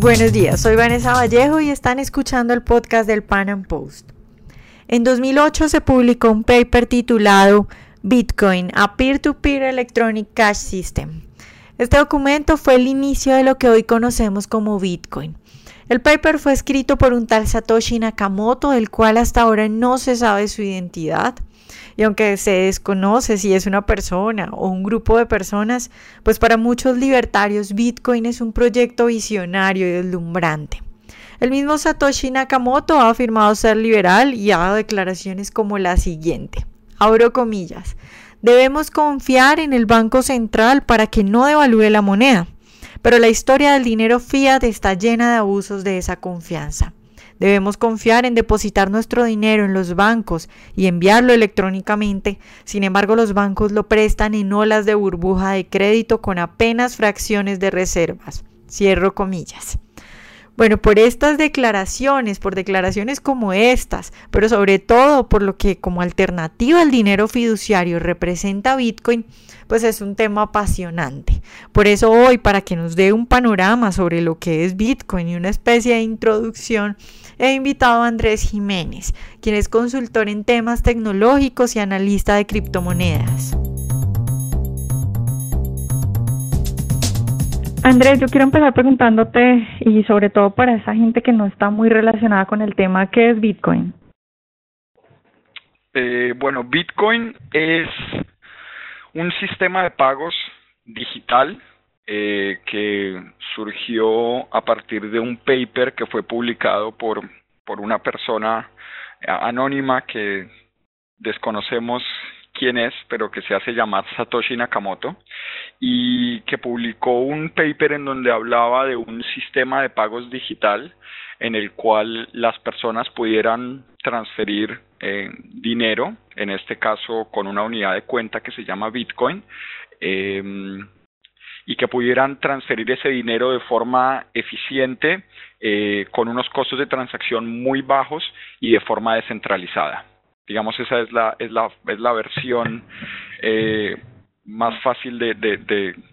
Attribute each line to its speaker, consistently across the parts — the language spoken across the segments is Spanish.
Speaker 1: Buenos días, soy Vanessa Vallejo y están escuchando el podcast del Pan Am Post. En 2008 se publicó un paper titulado Bitcoin, a Peer-to-Peer Electronic Cash System. Este documento fue el inicio de lo que hoy conocemos como Bitcoin. El paper fue escrito por un tal Satoshi Nakamoto, del cual hasta ahora no se sabe su identidad. Y aunque se desconoce si es una persona o un grupo de personas, pues para muchos libertarios Bitcoin es un proyecto visionario y deslumbrante. El mismo Satoshi Nakamoto ha afirmado ser liberal y ha dado declaraciones como la siguiente. Abro comillas. Debemos confiar en el Banco Central para que no devalúe la moneda. Pero la historia del dinero fiat está llena de abusos de esa confianza. Debemos confiar en depositar nuestro dinero en los bancos y enviarlo electrónicamente. Sin embargo, los bancos lo prestan en olas de burbuja de crédito con apenas fracciones de reservas. Cierro comillas. Bueno, por estas declaraciones, por declaraciones como estas, pero sobre todo por lo que como alternativa al dinero fiduciario representa Bitcoin, pues es un tema apasionante. Por eso hoy, para que nos dé un panorama sobre lo que es Bitcoin y una especie de introducción, he invitado a Andrés Jiménez, quien es consultor en temas tecnológicos y analista de criptomonedas. Andrés, yo quiero empezar preguntándote, y sobre todo para esa gente que no está muy relacionada con el tema, ¿qué es Bitcoin?
Speaker 2: Eh, bueno, Bitcoin es un sistema de pagos digital eh, que surgió a partir de un paper que fue publicado por, por una persona anónima que desconocemos quién es, pero que se hace llamar Satoshi Nakamoto, y que publicó un paper en donde hablaba de un sistema de pagos digital en el cual las personas pudieran transferir eh, dinero, en este caso con una unidad de cuenta que se llama Bitcoin, eh, y que pudieran transferir ese dinero de forma eficiente, eh, con unos costos de transacción muy bajos y de forma descentralizada. Digamos, esa es la, es la, es la versión eh, más fácil de, de,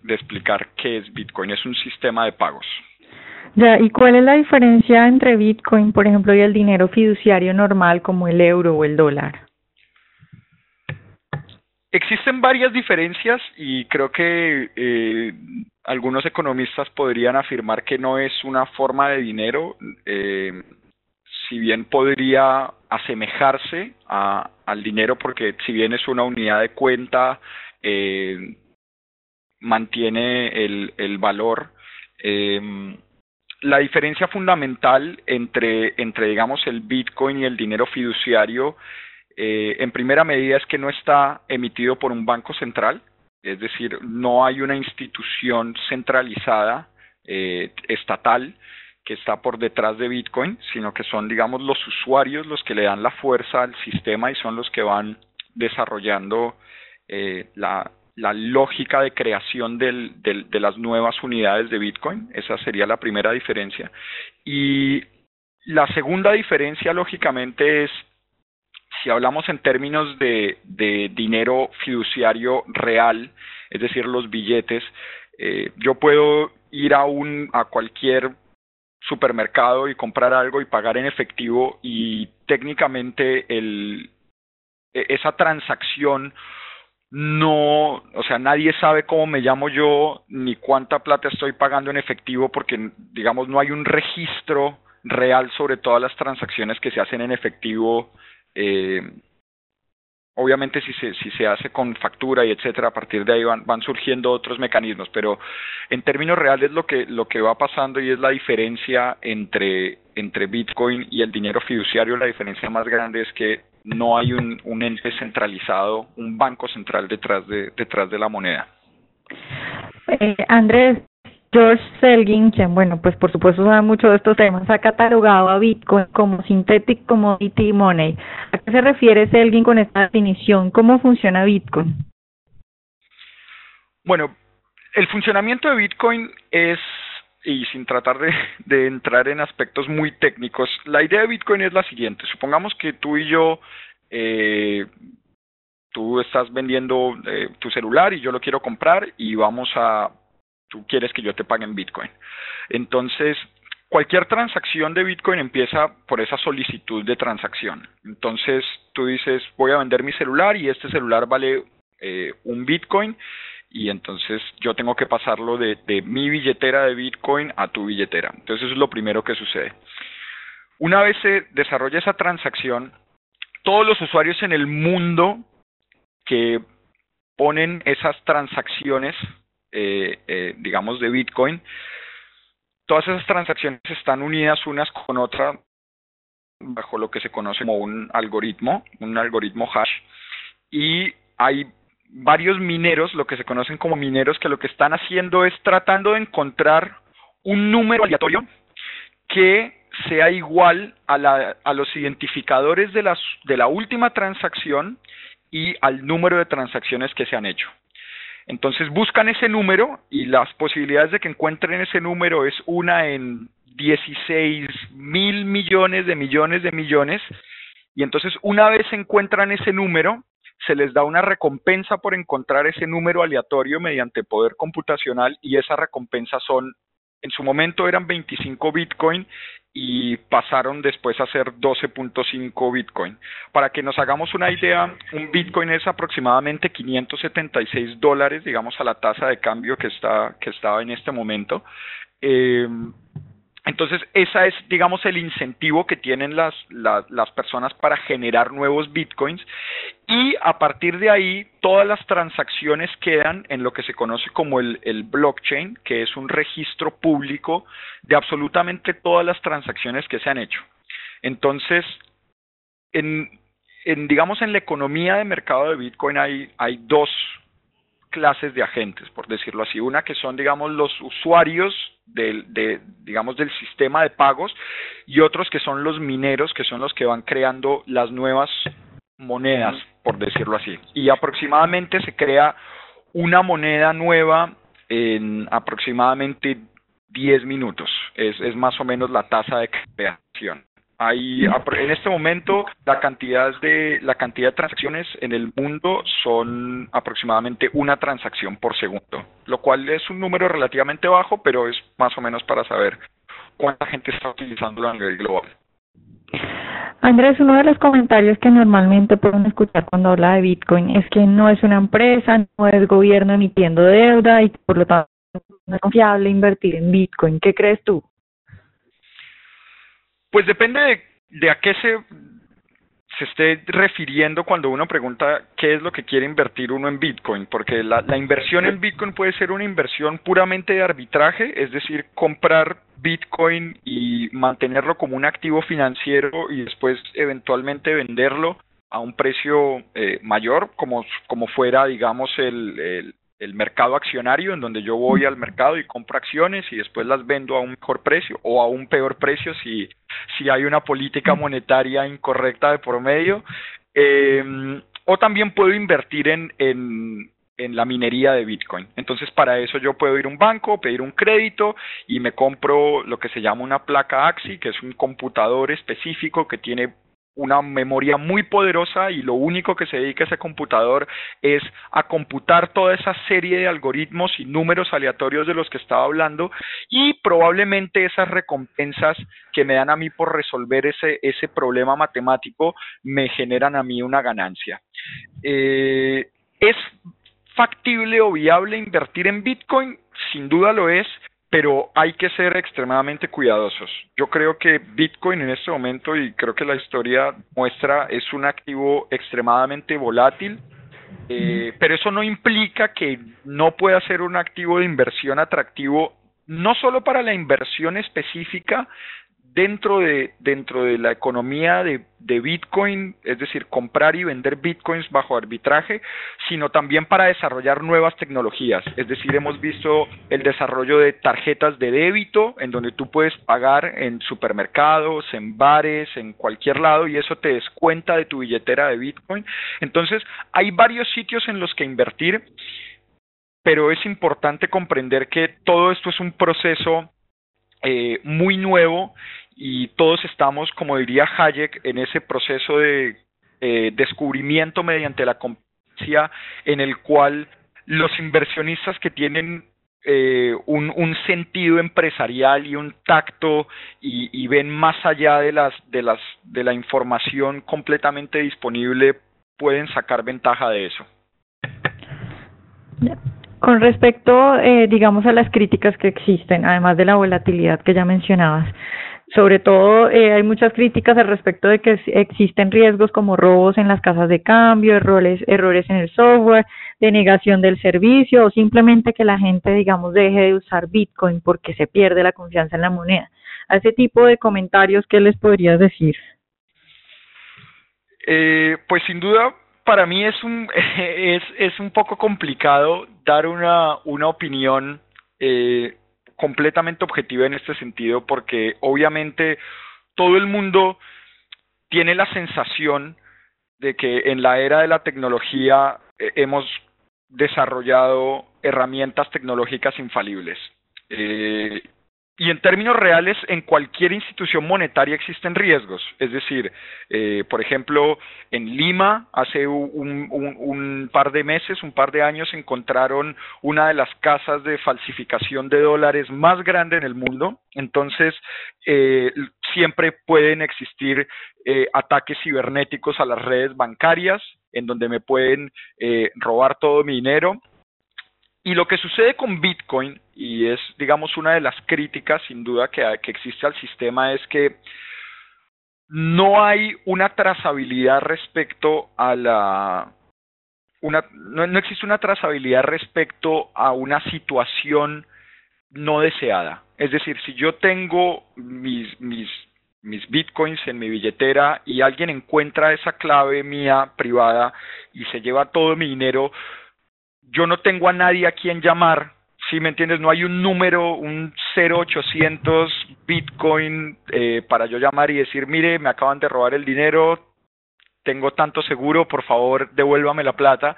Speaker 2: de, explicar qué es Bitcoin. Es un sistema de pagos.
Speaker 1: Ya, ¿y cuál es la diferencia entre Bitcoin, por ejemplo, y el dinero fiduciario normal como el euro o el dólar?
Speaker 2: Existen varias diferencias y creo que eh, algunos economistas podrían afirmar que no es una forma de dinero, eh, si bien podría asemejarse a, al dinero porque si bien es una unidad de cuenta, eh, mantiene el, el valor. La diferencia fundamental entre, entre, digamos, el Bitcoin y el dinero fiduciario eh, en primera medida es que no está emitido por un banco central, es decir, no hay una institución centralizada eh, estatal que está por detrás de Bitcoin, sino que son, digamos, los usuarios los que le dan la fuerza al sistema y son los que van desarrollando eh, la, lógica de creación de las nuevas unidades de Bitcoin. Esa sería la primera diferencia. Y la segunda diferencia, lógicamente, es si hablamos en términos de, dinero fiduciario real, es decir, los billetes, eh, yo puedo ir a un a cualquier supermercado y comprar algo y pagar en efectivo y técnicamente el e, esa transacción no, o sea, nadie sabe cómo me llamo yo ni cuánta plata estoy pagando en efectivo porque digamos no hay un registro real sobre todas las transacciones que se hacen en efectivo eh, obviamente si se, si se hace con factura y etcétera, a partir de ahí van, van surgiendo otros mecanismos, pero en términos reales lo que, lo que va pasando y es la diferencia entre, entre Bitcoin y el dinero fiduciario, la diferencia más grande es que no hay un, ente centralizado, un banco central detrás de, detrás de la moneda.
Speaker 1: Eh, Andrés, George Selgin, quien, bueno, pues por supuesto sabe mucho de estos temas, ha catalogado a Bitcoin como Synthetic Commodity Money. ¿A qué se refiere Selgin con esta definición? ¿Cómo funciona Bitcoin?
Speaker 2: Bueno, el funcionamiento de Bitcoin es, y sin tratar de, entrar en aspectos muy técnicos, la idea de Bitcoin es la siguiente. Supongamos que tú y yo eh, tú estás vendiendo eh, tu celular y yo lo quiero comprar y vamos a tú quieres que yo te pague en Bitcoin. Entonces, cualquier transacción de Bitcoin empieza por esa solicitud de transacción. Entonces tú dices, voy a vender mi celular y este celular vale eh, un Bitcoin y entonces yo tengo que pasarlo de, de mi billetera de Bitcoin a tu billetera. Entonces eso es lo primero que sucede. Una vez se desarrolla esa transacción, todos los usuarios en el mundo que ponen esas transacciones, eh, eh, digamos, de Bitcoin, todas esas transacciones están unidas unas con otras bajo lo que se conoce como un algoritmo, un algoritmo hash, y hay varios mineros, lo que se conocen como mineros, que lo que están haciendo es tratando de encontrar un número aleatorio que sea igual a, la, a los identificadores de, las, de la última transacción y al número de transacciones que se han hecho. Entonces buscan ese número y las posibilidades de que encuentren ese número es una en 16 mil millones de millones de millones. Y entonces una vez encuentran ese número, se les da una recompensa por encontrar ese número aleatorio mediante poder computacional y esa recompensa son, en su momento eran 25 Bitcoin y pasaron después a ser 12.5 Bitcoin. Para que nos hagamos una idea, un Bitcoin es aproximadamente 576 dólares, digamos, a la tasa de cambio que está, que estaba en este momento. Eh, entonces, esa es, digamos, el incentivo que tienen las, las, personas para generar nuevos bitcoins y a partir de ahí todas las transacciones quedan en lo que se conoce como el, el blockchain, que es un registro público de absolutamente todas las transacciones que se han hecho. Entonces, en, en digamos, en la economía de mercado de bitcoin hay, hay dos clases de agentes, por decirlo así. Una que son, digamos, los usuarios del, de, digamos, del sistema de pagos y otros que son los mineros, que son los que van creando las nuevas monedas, por decirlo así. Y aproximadamente se crea una moneda nueva en aproximadamente 10 minutos. Es, es más o menos la tasa de creación. Hay, en este momento la cantidad de la cantidad de transacciones en el mundo son aproximadamente una transacción por segundo, lo cual es un número relativamente bajo, pero es más o menos para saber cuánta gente está utilizándolo a nivel global.
Speaker 1: Andrés, uno de los comentarios que normalmente pueden escuchar cuando habla de Bitcoin es que no es una empresa, no es gobierno emitiendo deuda y por lo tanto no es confiable invertir en Bitcoin. ¿Qué crees tú?
Speaker 2: Pues depende de, a qué se, se esté refiriendo cuando uno pregunta qué es lo que quiere invertir uno en Bitcoin, porque la, la, inversión en Bitcoin puede ser una inversión puramente de arbitraje, es decir, comprar Bitcoin y mantenerlo como un activo financiero y después eventualmente venderlo a un precio eh, mayor, como, como fuera, digamos, el, el mercado accionario, en donde yo voy al mercado y compro acciones y después las vendo a un mejor precio o a un peor precio si, si hay una política monetaria incorrecta de por medio. Eh, o también puedo invertir en, en, en la minería de Bitcoin. Entonces, para eso yo puedo ir a un banco, pedir un crédito y me compro lo que se llama una placa AXI, que es un computador específico que tiene una memoria muy poderosa y lo único que se dedica ese computador es a computar toda esa serie de algoritmos y números aleatorios de los que estaba hablando y probablemente esas recompensas que me dan a mí por resolver ese, ese problema matemático me generan a mí una ganancia. Eh, ¿Es factible o viable invertir en Bitcoin? Sin duda lo es, pero hay que ser extremadamente cuidadosos. Yo creo que Bitcoin en este momento, y creo que la historia muestra, es un activo extremadamente volátil, eh, pero eso no implica que no pueda ser un activo de inversión atractivo, no solo para la inversión específica, dentro de, dentro de la economía de, de, Bitcoin, es decir, comprar y vender Bitcoins bajo arbitraje, sino también para desarrollar nuevas tecnologías. Es decir, hemos visto el desarrollo de tarjetas de débito, en donde tú puedes pagar en supermercados, en bares, en cualquier lado, y eso te descuenta de tu billetera de Bitcoin. Entonces, hay varios sitios en los que invertir, pero es importante comprender que todo esto es un proceso eh, muy nuevo y todos estamos, como diría Hayek, en ese proceso de eh, descubrimiento mediante la competencia en el cual los inversionistas que tienen eh, un, un, sentido empresarial y un tacto y, y, ven más allá de las de las de la información completamente disponible pueden sacar ventaja de eso.
Speaker 1: Con respecto, eh, digamos, a las críticas que existen, además de la volatilidad que ya mencionabas, sobre todo eh, hay muchas críticas al respecto de que existen riesgos como robos en las casas de cambio, errores, errores en el software, denegación del servicio o simplemente que la gente, digamos, deje de usar Bitcoin porque se pierde la confianza en la moneda. A ese tipo de comentarios, ¿qué les podrías decir?
Speaker 2: Eh, pues sin duda para mí es un, es, es un poco complicado dar una, una opinión eh, completamente objetiva en este sentido porque obviamente todo el mundo tiene la sensación de que en la era de la tecnología eh, hemos desarrollado herramientas tecnológicas infalibles. Eh, y en términos reales, en cualquier institución monetaria existen riesgos. Es decir, eh, por ejemplo, en Lima, hace un, par de meses, un par de años, encontraron una de las casas de falsificación de dólares más grande en el mundo. Entonces, eh, siempre pueden existir eh, ataques cibernéticos a las redes bancarias, en donde me pueden eh, robar todo mi dinero. Y lo que sucede con Bitcoin, y es, digamos, una de las críticas sin duda que, que existe al sistema, es que no hay una trazabilidad respecto a la... Una, no, no existe una trazabilidad respecto a una situación no deseada. Es decir, si yo tengo mis, mis, mis bitcoins en mi billetera y alguien encuentra esa clave mía privada y se lleva todo mi dinero, yo no tengo a nadie a quien llamar, si me entiendes, no hay un número, un 0800 Bitcoin eh, para yo llamar y decir, mire, me acaban de robar el dinero, tengo tanto seguro, por favor, devuélvame la plata.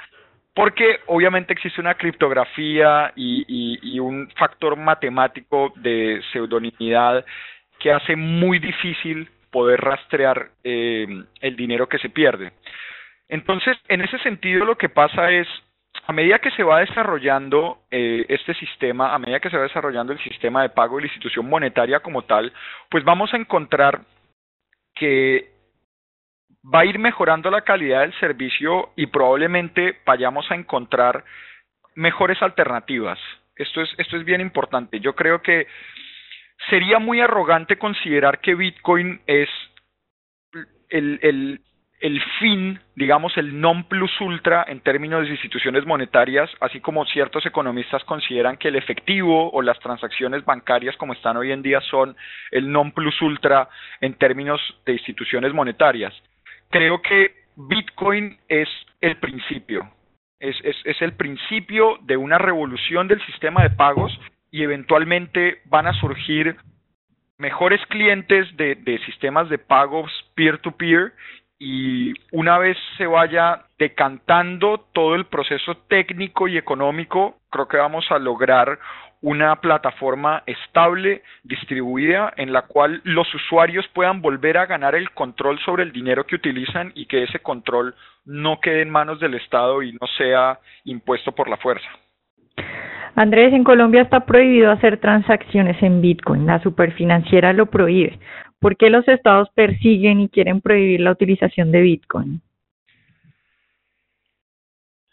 Speaker 2: Porque obviamente existe una criptografía y, y, y un factor matemático de pseudonimidad que hace muy difícil poder rastrear eh, el dinero que se pierde. Entonces, en ese sentido, lo que pasa es, a medida que se va desarrollando eh, este sistema, a medida que se va desarrollando el sistema de pago y la institución monetaria como tal, pues vamos a encontrar que va a ir mejorando la calidad del servicio y probablemente vayamos a encontrar mejores alternativas. Esto es, esto es bien importante. Yo creo que sería muy arrogante considerar que Bitcoin es el, el, el fin, digamos, el non plus ultra en términos de instituciones monetarias, así como ciertos economistas consideran que el efectivo o las transacciones bancarias como están hoy en día son el non plus ultra en términos de instituciones monetarias. Creo que Bitcoin es el principio, es, el principio de una revolución del sistema de pagos y eventualmente van a surgir mejores clientes de, de sistemas de pagos peer-to-peer y una vez se vaya decantando todo el proceso técnico y económico, creo que vamos a lograr una plataforma estable, distribuida, en la cual los usuarios puedan volver a ganar el control sobre el dinero que utilizan y que ese control no quede en manos del Estado y no sea impuesto por la fuerza.
Speaker 1: Andrés, en Colombia está prohibido hacer transacciones en Bitcoin. La superfinanciera lo prohíbe. ¿Por qué los estados persiguen y quieren prohibir la utilización de Bitcoin?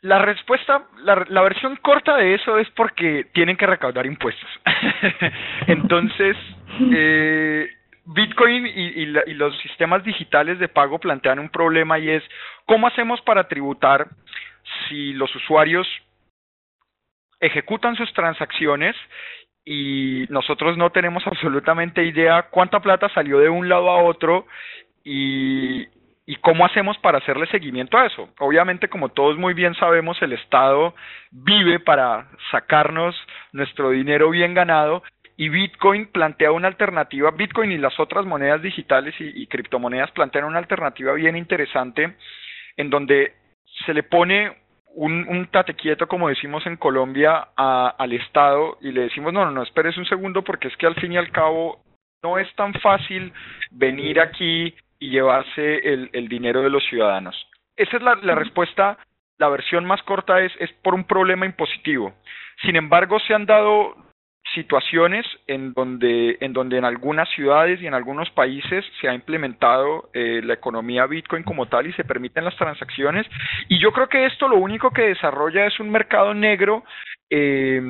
Speaker 2: La respuesta, la, la, versión corta de eso es porque tienen que recaudar impuestos. Entonces, eh, Bitcoin y, y, la, y, los sistemas digitales de pago plantean un problema y es cómo hacemos para tributar si los usuarios ejecutan sus transacciones y nosotros no tenemos absolutamente idea cuánta plata salió de un lado a otro y, y cómo hacemos para hacerle seguimiento a eso. Obviamente, como todos muy bien sabemos, el Estado vive para sacarnos nuestro dinero bien ganado y Bitcoin plantea una alternativa, Bitcoin y las otras monedas digitales y, y criptomonedas plantean una alternativa bien interesante en donde se le pone un, un tate quieto, como decimos en Colombia, a, al Estado y le decimos, no, no, no, esperes un segundo porque es que al fin y al cabo no es tan fácil venir aquí y llevarse el, el dinero de los ciudadanos. Esa es la, la respuesta la versión más corta es, es por un problema impositivo. Sin embargo, se han dado situaciones en donde, en donde en algunas ciudades y en algunos países se ha implementado eh, la economía Bitcoin como tal y se permiten las transacciones. Y yo creo que esto lo único que desarrolla es un mercado negro eh,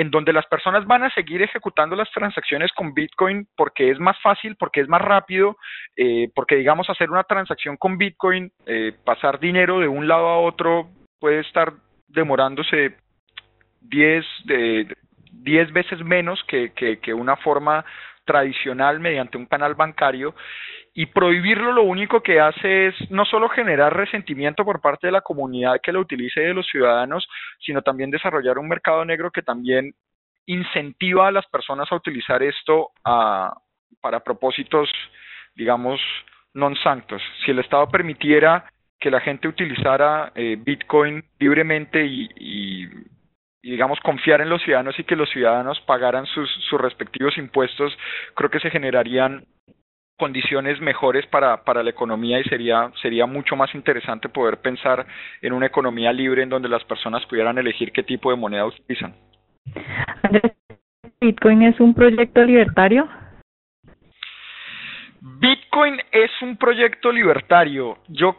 Speaker 2: en donde las personas van a seguir ejecutando las transacciones con Bitcoin porque es más fácil, porque es más rápido, eh, porque digamos hacer una transacción con Bitcoin, eh, pasar dinero de un lado a otro puede estar demorándose 10 de, 10 veces menos que, que, una forma tradicional mediante un canal bancario y prohibirlo lo único que hace es no solo generar resentimiento por parte de la comunidad que lo utilice y de los ciudadanos, sino también desarrollar un mercado negro que también incentiva a las personas a utilizar esto para propósitos, digamos, non sanctos. Si el Estado permitiera que la gente utilizara eh, Bitcoin libremente y, digamos, confiar en los ciudadanos y que los ciudadanos pagaran sus, sus respectivos impuestos, creo que se generarían condiciones mejores para, para la economía y sería, sería mucho más interesante poder pensar en una economía libre en donde las personas pudieran elegir qué tipo de moneda utilizan.
Speaker 1: ¿Bitcoin es un proyecto libertario?
Speaker 2: Bitcoin es un proyecto libertario. Yo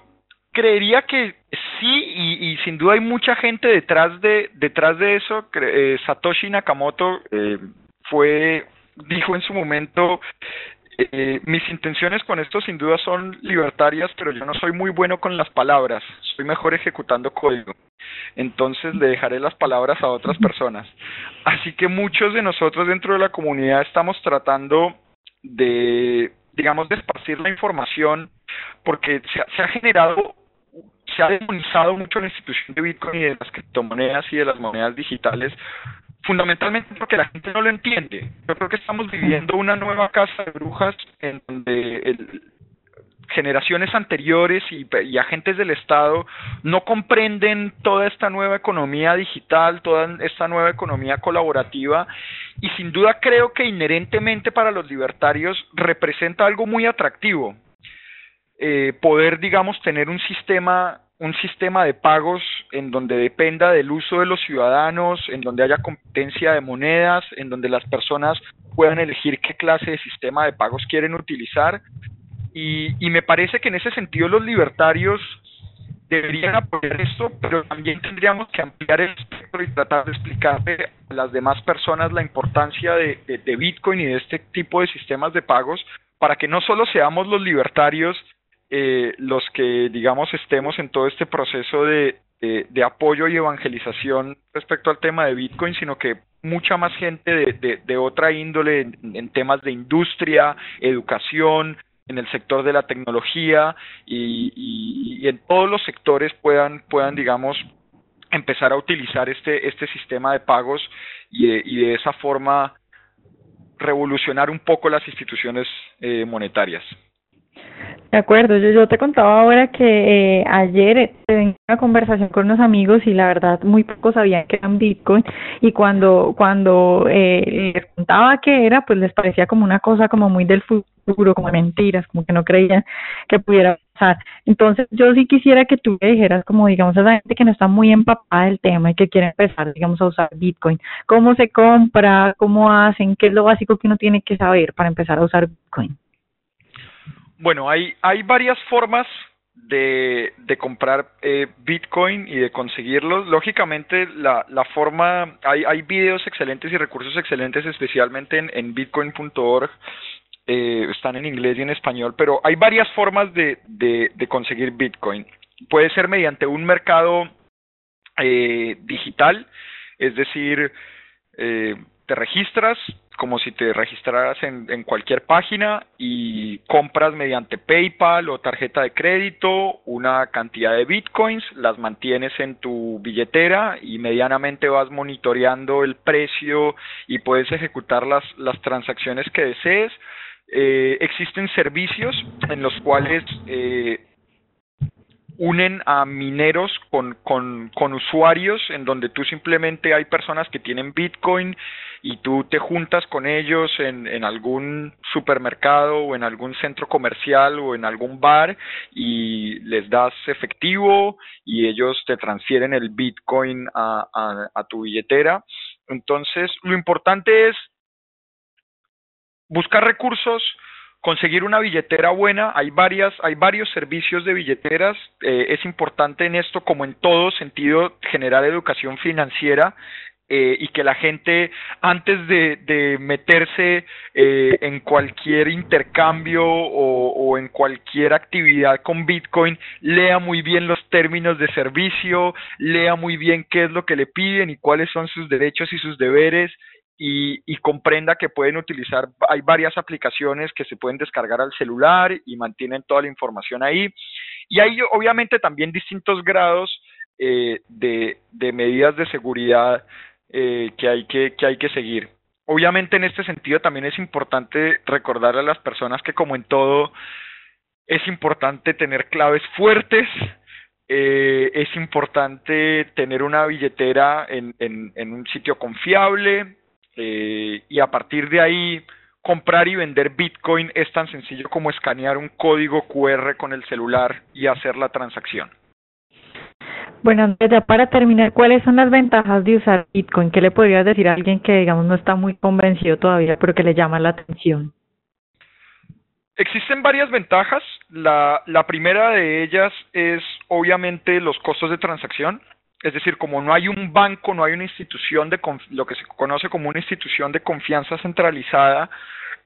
Speaker 2: creería que sí y, y sin duda hay mucha gente detrás de detrás de eso. Eh, Satoshi Nakamoto eh, fue dijo en su momento eh, mis intenciones con esto sin duda son libertarias, pero yo no soy muy bueno con las palabras, soy mejor ejecutando código. Entonces le dejaré las palabras a otras personas. Así que muchos de nosotros dentro de la comunidad estamos tratando de, digamos, de esparcir la información porque se, se ha generado se ha demonizado mucho la institución de Bitcoin y de las criptomonedas y de las monedas digitales fundamentalmente porque la gente no lo entiende. Yo creo que estamos viviendo una nueva casa de brujas en donde el, generaciones anteriores y, agentes del Estado no comprenden toda esta nueva economía digital, toda esta nueva economía colaborativa y sin duda creo que inherentemente para los libertarios representa algo muy atractivo. Eh, poder, digamos, tener un sistema un sistema de pagos en donde dependa del uso de los ciudadanos, en donde haya competencia de monedas, en donde las personas puedan elegir qué clase de sistema de pagos quieren utilizar. Y, y me parece que en ese sentido los libertarios deberían apoyar esto, pero también tendríamos que ampliar el espectro y tratar de explicarle a las demás personas la importancia de, de, de Bitcoin y de este tipo de sistemas de pagos para que no solo seamos los libertarios eh, los que, digamos, estemos en todo este proceso de, de, apoyo y evangelización respecto al tema de Bitcoin, sino que mucha más gente de, de, otra índole en, temas de industria, educación, en el sector de la tecnología y, en todos los sectores puedan, puedan digamos, empezar a utilizar este, este sistema de pagos y y de esa forma revolucionar un poco las instituciones eh, monetarias.
Speaker 1: De acuerdo, yo, te contaba ahora que eh, ayer tenía una conversación con unos amigos y la verdad muy pocos sabían que eran Bitcoin y cuando cuando eh, les contaba que era, pues les parecía como una cosa como muy del futuro, como mentiras, como que no creían que pudiera pasar. Entonces yo sí quisiera que tú me dijeras como digamos a esa gente que no está muy empapada del tema y que quiere empezar, digamos, a usar Bitcoin, cómo se compra, cómo hacen, qué es lo básico que uno tiene que saber para empezar a usar Bitcoin.
Speaker 2: Bueno, hay, hay varias formas de, de comprar eh, Bitcoin y de conseguirlos. Lógicamente, la, la forma, hay, hay videos excelentes y recursos excelentes, especialmente en, bitcoin.org. Eh, están en inglés y en español, pero hay varias formas de, de, de conseguir Bitcoin. Puede ser mediante un mercado eh, digital, es decir, eh, te registras como si te registraras en, cualquier página y compras mediante PayPal o tarjeta de crédito una cantidad de bitcoins, las mantienes en tu billetera y medianamente vas monitoreando el precio y puedes ejecutar las, las transacciones que desees. Eh, existen servicios en los cuales eh, unen a mineros con, con, con usuarios en donde tú simplemente hay personas que tienen Bitcoin y tú te juntas con ellos en, algún supermercado o en algún centro comercial o en algún bar y les das efectivo y ellos te transfieren el Bitcoin a, a tu billetera. Entonces, lo importante es buscar recursos, conseguir una billetera buena, hay varias, hay varios servicios de billeteras, eh, es importante en esto, como en todo sentido, generar educación financiera eh, y que la gente antes de, meterse eh, en cualquier intercambio o, en cualquier actividad con Bitcoin, lea muy bien los términos de servicio, lea muy bien qué es lo que le piden y cuáles son sus derechos y sus deberes y, comprenda que pueden utilizar, hay varias aplicaciones que se pueden descargar al celular y mantienen toda la información ahí. Y hay obviamente también distintos grados eh, de, medidas de seguridad eh, que, hay que, que hay que seguir. Obviamente en este sentido también es importante recordar a las personas que como en todo es importante tener claves fuertes, eh, es importante tener una billetera en, en un sitio confiable, eh, y a partir de ahí comprar y vender Bitcoin es tan sencillo como escanear un código QR con el celular y hacer la transacción.
Speaker 1: Bueno, ya para terminar, ¿cuáles son las ventajas de usar Bitcoin? ¿Qué le podrías decir a alguien que, digamos, no está muy convencido todavía, pero que le llama la atención?
Speaker 2: Existen varias ventajas. La, la primera de ellas es obviamente los costos de transacción. Es decir, como no hay un banco, no hay una institución de lo que se conoce como una institución de confianza centralizada,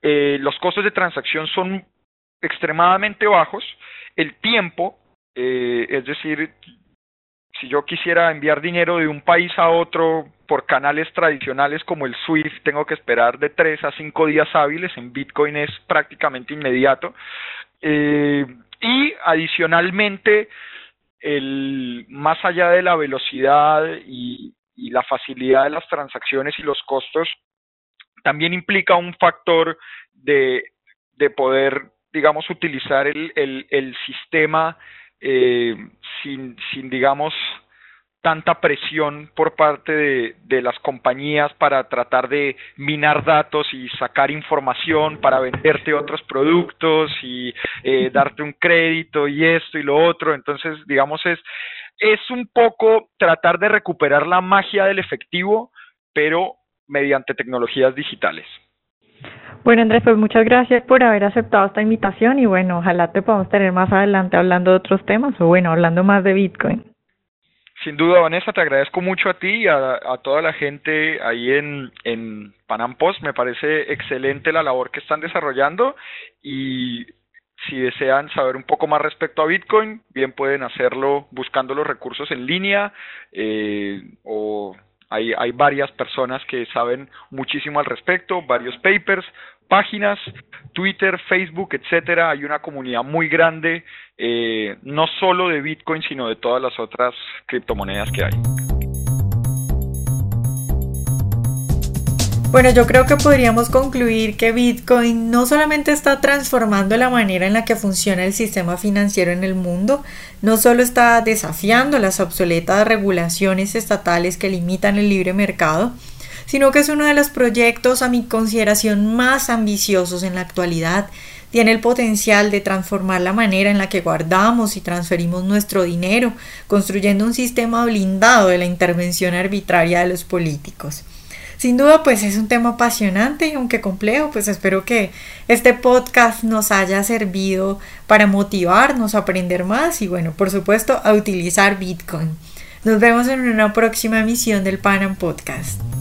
Speaker 2: eh, los costos de transacción son extremadamente bajos. El tiempo, eh, es decir, si yo quisiera enviar dinero de un país a otro por canales tradicionales como el SWIFT, tengo que esperar de tres a cinco días hábiles. En Bitcoin es prácticamente inmediato. Eh, y adicionalmente, el, más allá de la velocidad y, la facilidad de las transacciones y los costos, también implica un factor de, de poder, digamos, utilizar el, el, el sistema eh, sin, sin, digamos, tanta presión por parte de, de, las compañías para tratar de minar datos y sacar información para venderte otros productos y eh, darte un crédito y esto y lo otro. Entonces, digamos, es, es un poco tratar de recuperar la magia del efectivo, pero mediante tecnologías digitales.
Speaker 1: Bueno, Andrés, pues muchas gracias por haber aceptado esta invitación y bueno, ojalá te podamos tener más adelante hablando de otros temas o bueno, hablando más de Bitcoin.
Speaker 2: Sin duda, Vanessa, te agradezco mucho a ti y a, toda la gente ahí en, en Panam. Me parece excelente la labor que están desarrollando y si desean saber un poco más respecto a Bitcoin, bien pueden hacerlo buscando los recursos en línea eh, o hay, hay varias personas que saben muchísimo al respecto, varios papers, páginas, Twitter, Facebook, etcétera. Hay una comunidad muy grande, eh, no solo de Bitcoin, sino de todas las otras criptomonedas que hay.
Speaker 1: Bueno, yo creo que podríamos concluir que Bitcoin no solamente está transformando la manera en la que funciona el sistema financiero en el mundo, no solo está desafiando las obsoletas regulaciones estatales que limitan el libre mercado, sino que es uno de los proyectos a mi consideración más ambiciosos en la actualidad. Tiene el potencial de transformar la manera en la que guardamos y transferimos nuestro dinero, construyendo un sistema blindado de la intervención arbitraria de los políticos. Sin duda, pues es un tema apasionante y aunque complejo, pues espero que este podcast nos haya servido para motivarnos a aprender más y bueno, por supuesto, a utilizar Bitcoin. Nos vemos en una próxima emisión del Panam Podcast.